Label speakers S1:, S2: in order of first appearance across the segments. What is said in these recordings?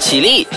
S1: 起立，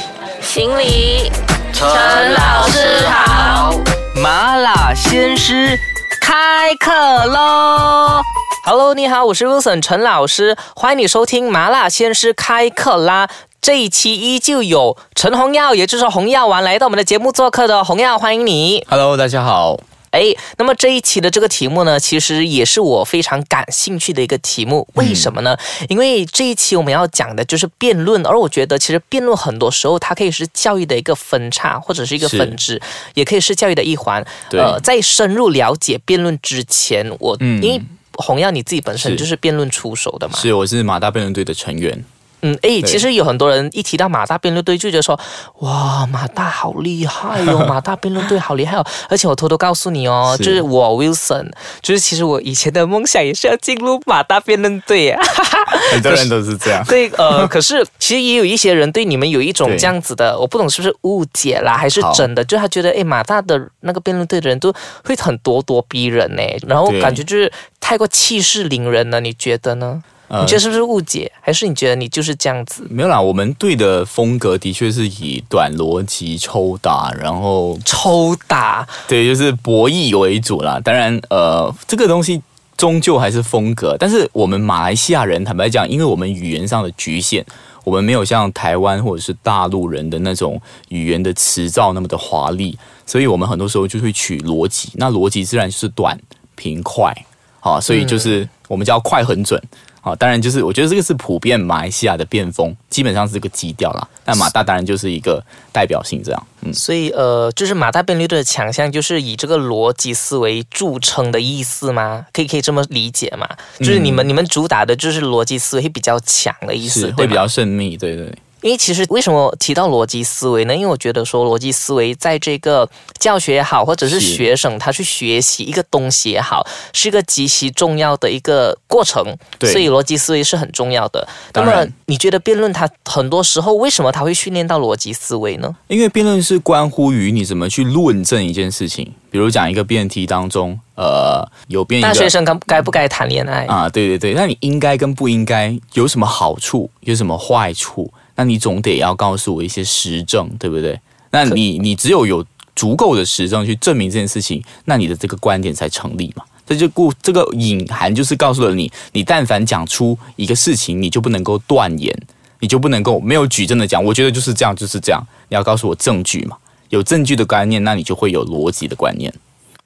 S2: 行礼，
S1: 陈
S2: 老师好。
S1: 麻辣鲜师开课喽！Hello，你好，我是 Wilson 陈老师，欢迎你收听麻辣鲜师开课啦。这一期依旧有陈红耀，也就是红药丸来到我们的节目做客的红耀，欢迎你。
S3: Hello，大家好。
S1: 哎，那么这一期的这个题目呢，其实也是我非常感兴趣的一个题目。为什么呢？因为这一期我们要讲的就是辩论，而我觉得其实辩论很多时候它可以是教育的一个分叉，或者是一个分支，也可以是教育的一环。呃，在深入了解辩论之前，我、
S3: 嗯
S1: 因为红耀你自己本身就是辩论出手的嘛，
S3: 是，我是马大辩论队的成员。
S1: 嗯，哎，其实有很多人一提到马大辩论队，就觉得说，哇，马大好厉害哦，马大辩论队好厉害哦。而且我偷偷告诉你哦，
S3: 是
S1: 就是我 Wilson，就是其实我以前的梦想也是要进入马大辩论队啊。
S3: 很多人都是这样。
S1: 对，呃，可是其实也有一些人对你们有一种
S3: 对
S1: 这样子的，我不懂是不是误解啦，还是真的，就他觉得，哎，马大的那个辩论队的人都会很咄咄逼人呢，然后感觉就是太过气势凌人了，你觉得呢？
S3: 呃
S1: 你觉得是不是误解，还是你觉得你就是这样子？
S3: 没有啦，我们队的风格的确是以短逻辑抽打，然后
S1: 抽打，
S3: 对，就是博弈为主啦。当然，呃，这个东西终究还是风格。但是我们马来西亚人，坦白讲，因为我们语言上的局限，我们没有像台湾或者是大陆人的那种语言的词造那么的华丽，所以我们很多时候就会取逻辑。那逻辑自然就是短、平、快，好，所以就是我们叫快、很准。好，当然就是我觉得这个是普遍马来西亚的变风，基本上是这个基调啦。那马大当然就是一个代表性这样，嗯。
S1: 所以呃，就是马大辩论队的强项就是以这个逻辑思维著称的意思吗？可以可以这么理解吗？就是你们、你们主打的就是逻辑思维比较强的意思，
S3: 会比较缜密，对对对。
S1: 因为其实为什么提到逻辑思维呢？因为我觉得说逻辑思维在这个教学也好，或者是
S3: 是
S1: 学生他去学习一个东西也好，是一个极其重要的一个过程。
S3: 对
S1: 所以逻辑思维是很重要的。那么你觉得辩论它很多时候为什么它会训练到逻辑思维呢？
S3: 因为辩论是关乎于你怎么去论证一件事情，比如讲一个辩题当中，呃，有辩
S1: 大学生该该不该谈恋爱？
S3: 啊，对对对，那你应该跟不应该有什么好处，有什么坏处？那你总得要告诉我一些实证，对不对？那你你只有有足够的实证去证明这件事情，那你的这个观点才成立嘛。这就故这个隐含就是告诉了你，你但凡讲出一个事情，你就不能够断言，你就不能够没有举证的讲，我觉得就是这样，就是这样。你要告诉我证据嘛，有证据的观念，那你就会有逻辑的观念。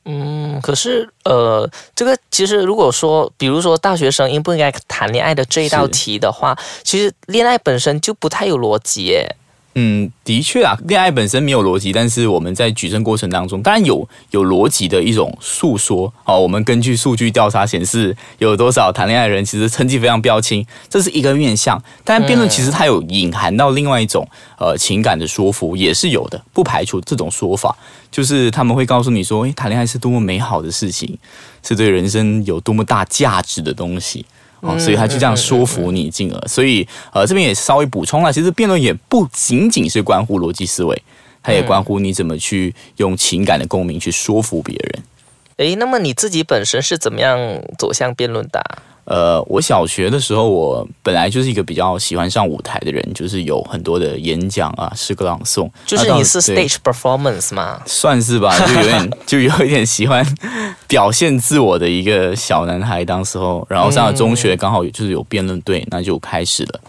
S1: 嗯，可是呃，这个其实如果说，比如说大学生应不应该谈恋爱的这一道题的话，其实恋爱本身就不太有逻辑耶。
S3: 嗯，的确啊，恋爱本身没有逻辑，但是我们在举证过程当中，当然有有逻辑的一种诉说。哦，我们根据数据调查显示，有多少谈恋爱的人其实成绩非常标清，这是一个面向。但辩论其实它有隐含到另外一种呃情感的说服，也是有的，不排除这种说法，就是他们会告诉你说，诶，谈恋爱是多么美好的事情，是对人生有多么大价值的东西。哦，所以他就这样说服你，进而，所以呃，这边也稍微补充了，其实辩论也不仅仅是关乎逻辑思维，它也关乎你怎么去用情感的共鸣去说服别人。
S1: 诶，那么你自己本身是怎么样走向辩论的啊、
S3: 呃，我小学的时候，我本来就是一个比较喜欢上舞台的人，就是有很多的演讲啊、诗歌朗诵，
S1: 就是你是 stage performance 吗？
S3: 算是吧，就有点就有一点喜欢表现自我的一个小男孩。当时候，然后上了中学，刚好就是有辩论队，那就开始了，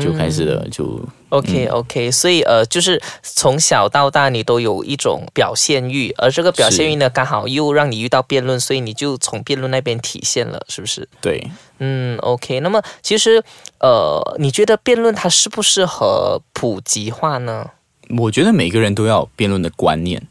S3: 就开始了，就
S1: OK OK，所以呃，就是从小到大你都有一种表现欲，而这个表现欲呢，刚好又让你遇到辩论，所以你就从辩论那边体现了，是不是？
S3: 对。
S1: 嗯，OK。那么其实呃，你觉得辩论它适不适合普及化呢？
S3: 我觉得每个人都要有辩论的观念，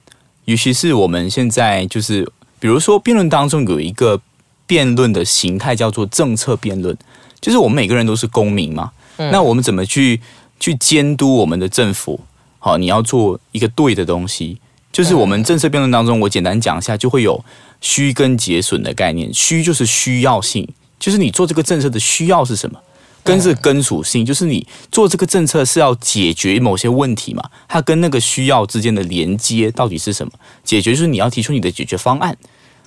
S3: 尤其是我们现在就是，比如说辩论当中有一个辩论的形态叫做政策辩论，就是我们每个人都是公民嘛，那我们怎么去去监督我们的政府？好，你要做一个对的东西，就是我们政策辩论当中，我简单讲一下，就会有虚跟节损的概念。虚就是需要性，就是你做这个政策的需要是什么？根是根属性，就是你做这个政策是要解决某些问题嘛？它跟那个需要之间的连接到底是什么？解决就是你要提出你的解决方案，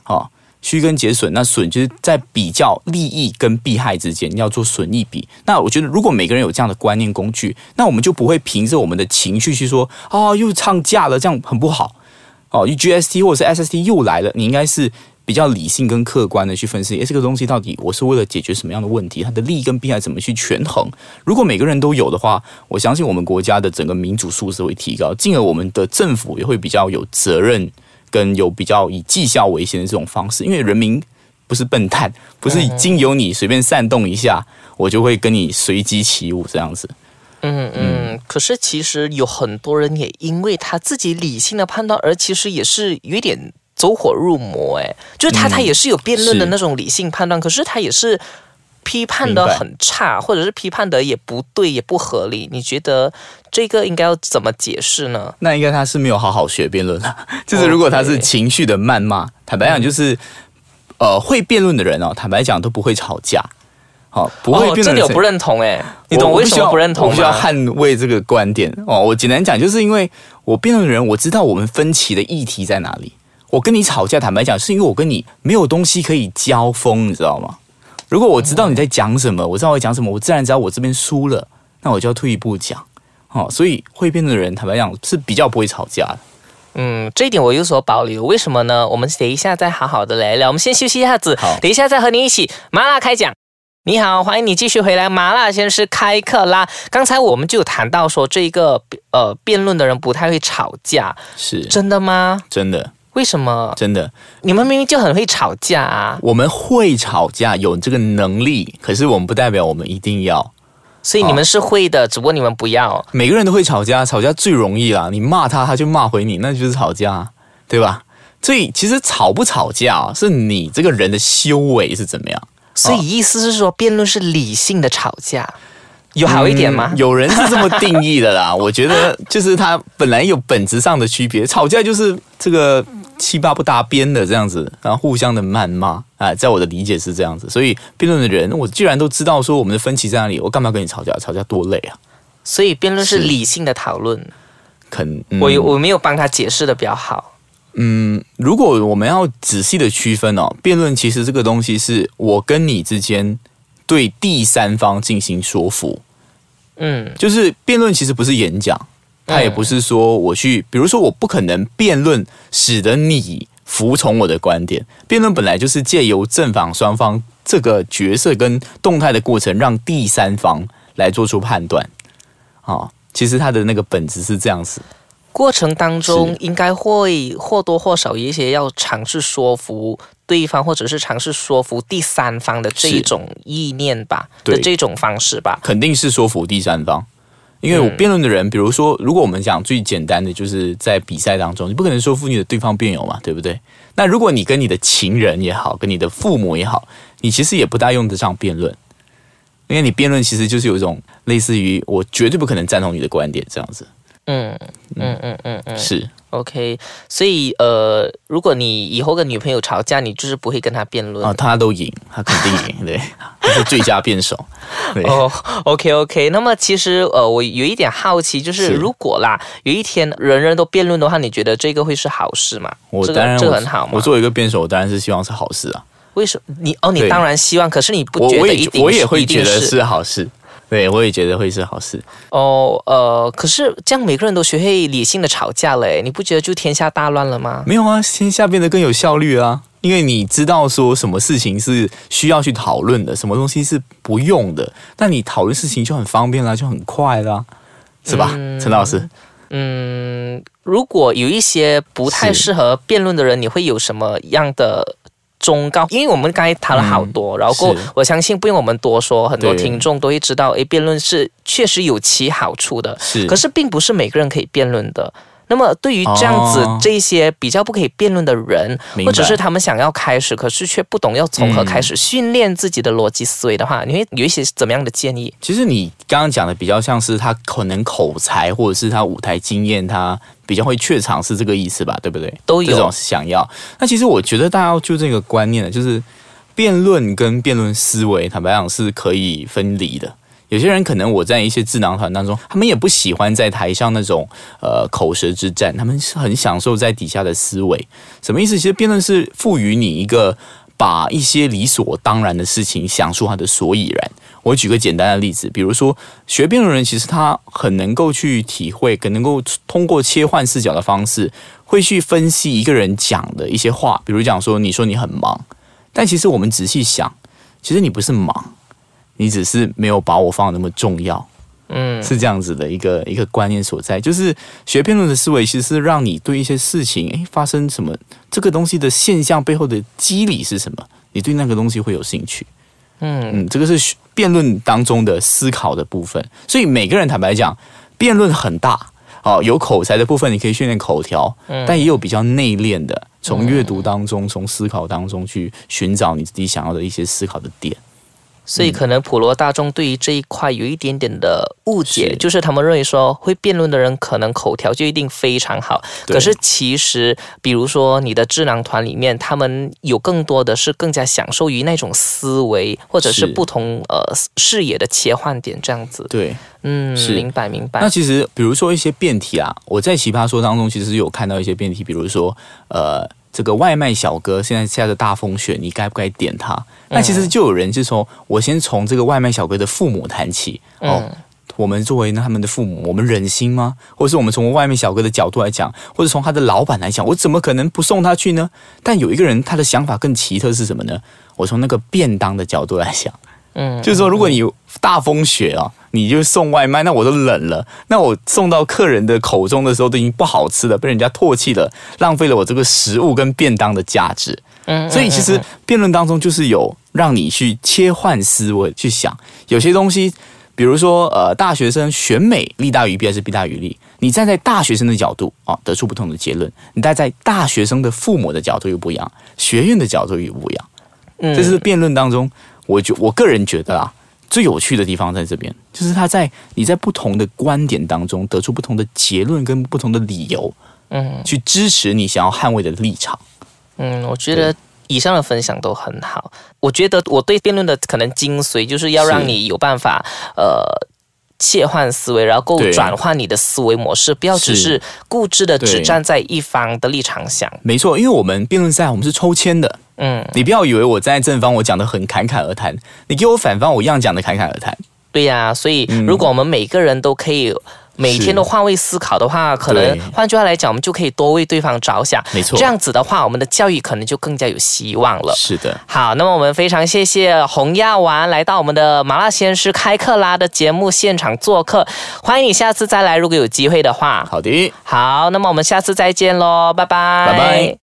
S3: 好、区跟节损，那损就是在比较利益跟弊害之间要做损益比。那我觉得，如果每个人有这样的观念工具，那我们就不会凭着我们的情绪去说啊，又唱价了，这样很不好。哦，GST 或者是 SST 又来了，你应该是比较理性跟客观的去分析，诶，这个东西到底我是为了解决什么样的问题？它的利益跟弊害怎么去权衡？如果每个人都有的话，我相信我们国家的整个民主素质会提高，进而我们的政府也会比较有责任，跟有比较以绩效为先的这种方式。因为人民不是笨蛋，不是经由你随便煽动一下，我就会跟你随机起舞这样子。
S1: 嗯嗯，可是其实有很多人也因为他自己理性的判断，而其实也是有点走火入魔。哎，就是他他也是有辩论的那种理性判断，可是他也是批判的很差，或者是批判的也不对，也不合理。你觉得这个应该要怎么解释呢？
S3: 那应该他是没有好好学辩论啊。就是如果他是情绪的谩骂，坦白讲，就是呃，会辩论的人哦，坦白讲都不会吵架。好，不会变。
S1: 这里我不认同哎，你懂为什么不认同
S3: 我需要捍卫这个观点哦。我简单讲，就是因为我辩论的人，我知道我们分歧的议题在哪里。我跟你吵架，坦白讲，是因为我跟你没有东西可以交锋，你知道吗？如果我知道你在讲什么，我知道我讲什么，我自然知道我这边输了，那我就要退一步讲。哦，所以会辩论的人，坦白讲是比较不会吵架的。
S1: 嗯，这一点我有所保留。为什么呢？我们等一下再好好的来聊。我们先休息一下子，
S3: 好，
S1: 等一下再和你一起麻辣开讲。你好，欢迎你继续回来。麻辣先生开课啦！刚才我们就有谈到说，这一个呃，辩论的人不太会吵架，
S3: 是
S1: 真的吗？
S3: 真的？
S1: 为什么？
S3: 真的？
S1: 你们明明就很会吵架啊！
S3: 我们会吵架，有这个能力，可是我们不代表我们一定要。
S1: 所以你们是会的，只不过你们不要。
S3: 每个人都会吵架，吵架最容易啦。你骂他，他就骂回你，那就是吵架，对吧？所以其实吵不吵架，是你这个人的修为是怎么样。
S1: 所以意思是说，辩论是理性的吵架，有好一点吗？
S3: 有人是这么定义的啦。我觉得就是他本来有本质上的区别，吵架就是这个七八不搭边的这样子，然后互相的谩骂啊，在我的理解是这样子。所以辩论的人，我既然都知道说我们的分歧在哪里，我干嘛跟你吵架？吵架多累啊！
S1: 所以辩论是理性的讨论。
S3: 肯，
S1: 我我没有帮他解释的比较好。
S3: 嗯，如果我们要仔细的区分哦，辩论其实这个东西是我跟你之间对第三方进行说服，嗯，就是辩论其实不是演讲，它也不是说我去，比如说我不可能辩论使得你服从我的观点，辩论本来就是借由正反双方这个角色跟动态的过程，让第三方来做出判断，啊，其实它的那个本质是这样子。
S1: 过程当中应该会或多或少有一些要尝试说服对方，或者是尝试说服第三方的这一种意念吧，的这种方式吧。
S3: 肯定是说服第三方，因为我辩论的人，比如说，如果我们讲最简单的，就是在比赛当中，你不可能说服你的对方辩友嘛，对不对？那如果你跟你的情人也好，跟你的父母也好，你其实也不大用得上辩论，因为你辩论其实就是有一种类似于我绝对不可能赞同你的观点这样子。
S1: 嗯嗯嗯嗯嗯，
S3: 是
S1: OK，所以呃，如果你以后跟女朋友吵架，你就是不会跟她辩论
S3: 啊，她都赢，她肯定赢，对，她是最佳辩手。
S1: 哦，OK OK，那么其实呃，我有一点好奇，就是如果啦，有一天人人都辩论的话，你觉得这个会是好事吗？
S3: 我当然
S1: 这很好嘛。
S3: 我作为一个辩手，我当然是希望是好事啊。
S1: 为什么？你哦，你当然希望，可是你不觉得一定？
S3: 我也会觉得是好事。对，我也觉得会是好事。
S1: 哦，呃，可是这样每个人都学会理性的吵架了，你不觉得就天下大乱了吗？
S3: 没有啊，天下变得更有效率啊，因为你知道说什么事情是需要去讨论的，什么东西是不用的，那你讨论事情就很方便啦，就很快啦，是吧，陈老师？
S1: 嗯，如果有一些不太适合辩论的人，你会有什么样的？忠告，因为我们刚才谈了好多，然后我相信不用我们多说，很多听众都会知道，诶，辩论是确实有其好处的，
S3: 是，
S1: 可是并不是每个人可以辩论的。那么，对于这样子这些比较不可以辩论的人，或者是他们想要开始，可是却不懂要从何开始训练自己的逻辑思维的话，你会有一些怎么样的建议？
S3: 其实你刚刚讲的比较像是他可能口才，或者是他舞台经验，他比较会怯场，是这个意思吧？对不对？
S1: 都有
S3: 这种想要。那其实我觉得大家要就这个观念呢，就是辩论跟辩论思维，坦白讲是可以分离的。有些人可能我在一些智囊团当中，他们也不喜欢在台上那种呃口舌之战，他们是很享受在底下的思维。什么意思？其实辩论是赋予你一个把一些理所当然的事情想出它的所以然。我举个简单的例子，比如说学辩论人，其实他很能够去体会，更能够通过切换视角的方式，会去分析一个人讲的一些话。比如讲说，你说你很忙，但其实我们仔细想，其实你不是忙。你只是没有把我放那么重要，嗯，是这样子的一个一个观念所在。就是学辩论的思维，其实是让你对一些事情，诶，发生什么这个东西的现象背后的机理是什么，你对那个东西会有兴趣。嗯嗯，这个是辩论当中的思考的部分。所以每个人坦白讲，辩论很大哦，有口才的部分，你可以训练口条，但也有比较内敛的，从阅读当中，从思考当中去寻找你自己想要的一些思考的点。
S1: 所以可能普罗大众对于这一块有一点点的误解，就是他们认为说会辩论的人可能口条就一定非常好。可是其实，比如说你的智囊团里面，他们有更多的是更加享受于那种思维，或者是不同呃视野的切换点这样子。
S3: 对，
S1: 嗯，是明白明白。
S3: 那其实比如说一些辩题啊，我在奇葩说当中其实有看到一些辩题，比如说呃。这个外卖小哥现在下着大风雪，你该不该点他？那其实就有人就说，我先从这个外卖小哥的父母谈起哦。我们作为他们的父母，我们忍心吗？或者是我们从外卖小哥的角度来讲，或者从他的老板来讲，我怎么可能不送他去呢？但有一个人，他的想法更奇特是什么呢？我从那个便当的角度来想。嗯，就是说，如果你大风雪啊，你就送外卖，那我都冷了，那我送到客人的口中的时候，都已经不好吃了，被人家唾弃了，浪费了我这个食物跟便当的价值。嗯，所以其实辩论当中就是有让你去切换思维去想，有些东西，比如说呃，大学生选美利大于弊还是弊大于利？你站在大学生的角度啊，得出不同的结论；你站在大学生的父母的角度又不一样，学院的角度又不一样。嗯，这是辩论当中。我觉我个人觉得啊，最有趣的地方在这边，就是他在你在不同的观点当中得出不同的结论跟不同的理由，嗯，去支持你想要捍卫的立场。
S1: 嗯，我觉得以上的分享都很好。我觉得我对辩论的可能精髓，就是要让你有办法呃切换思维，然后够转换你的思维模式，不要只是固执的只站在一方的立场想。
S3: 没错，因为我们辩论赛我们是抽签的。嗯，你不要以为我站在正方，我讲的很侃侃而谈，你给我反方，我一样讲的侃侃而谈。
S1: 对呀，所以如果我们每个人都可以每天都换位思考的话，可能换句话来讲，我们就可以多为对方着想。
S3: 没错，
S1: 这样子的话，我们的教育可能就更加有希望了。
S3: 是的。
S1: 好，那么我们非常谢谢洪亚丸来到我们的麻辣鲜师开课啦的节目现场做客，欢迎你下次再来，如果有机会的话。
S3: 好的。
S1: 好，那么我们下次再见喽，拜拜。
S3: 拜拜。